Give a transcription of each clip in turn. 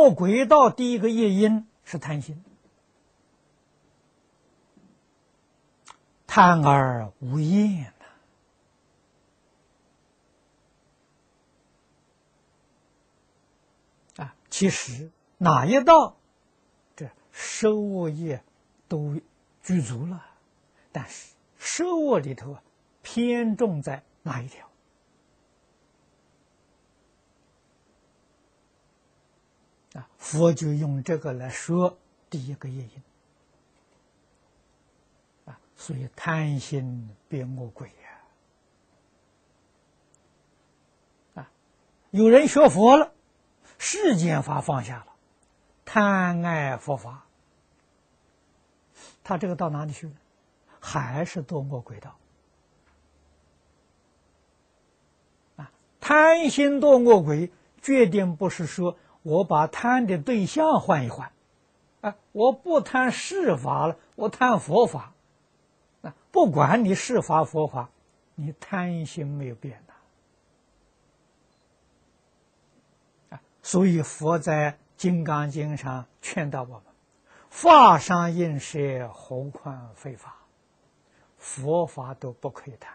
恶鬼道第一个业因是贪心，贪而无厌呐。啊，其实哪一道，这收恶业都具足了，但是收恶里头啊，偏重在哪一条？啊，佛就用这个来说第一个业因啊，所以贪心变恶鬼呀！啊，有人学佛了，世间法放下了，贪爱佛法，他这个到哪里去了？还是堕恶鬼道啊！贪心堕恶鬼，决定不是说。我把贪的对象换一换，啊，我不贪世法了，我贪佛法，啊，不管你世法佛法，你贪心没有变的，啊，所以佛在《金刚经》上劝导我们：法上应舍，何况非法？佛法都不可以贪，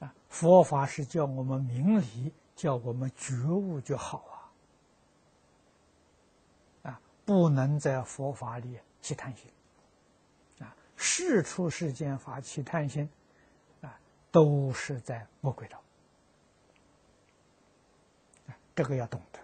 啊，佛法是叫我们明理。叫我们觉悟就好啊！啊，不能在佛法里去贪心，啊，事出世间法去贪心，啊，都是在魔鬼道，啊，这个要懂得。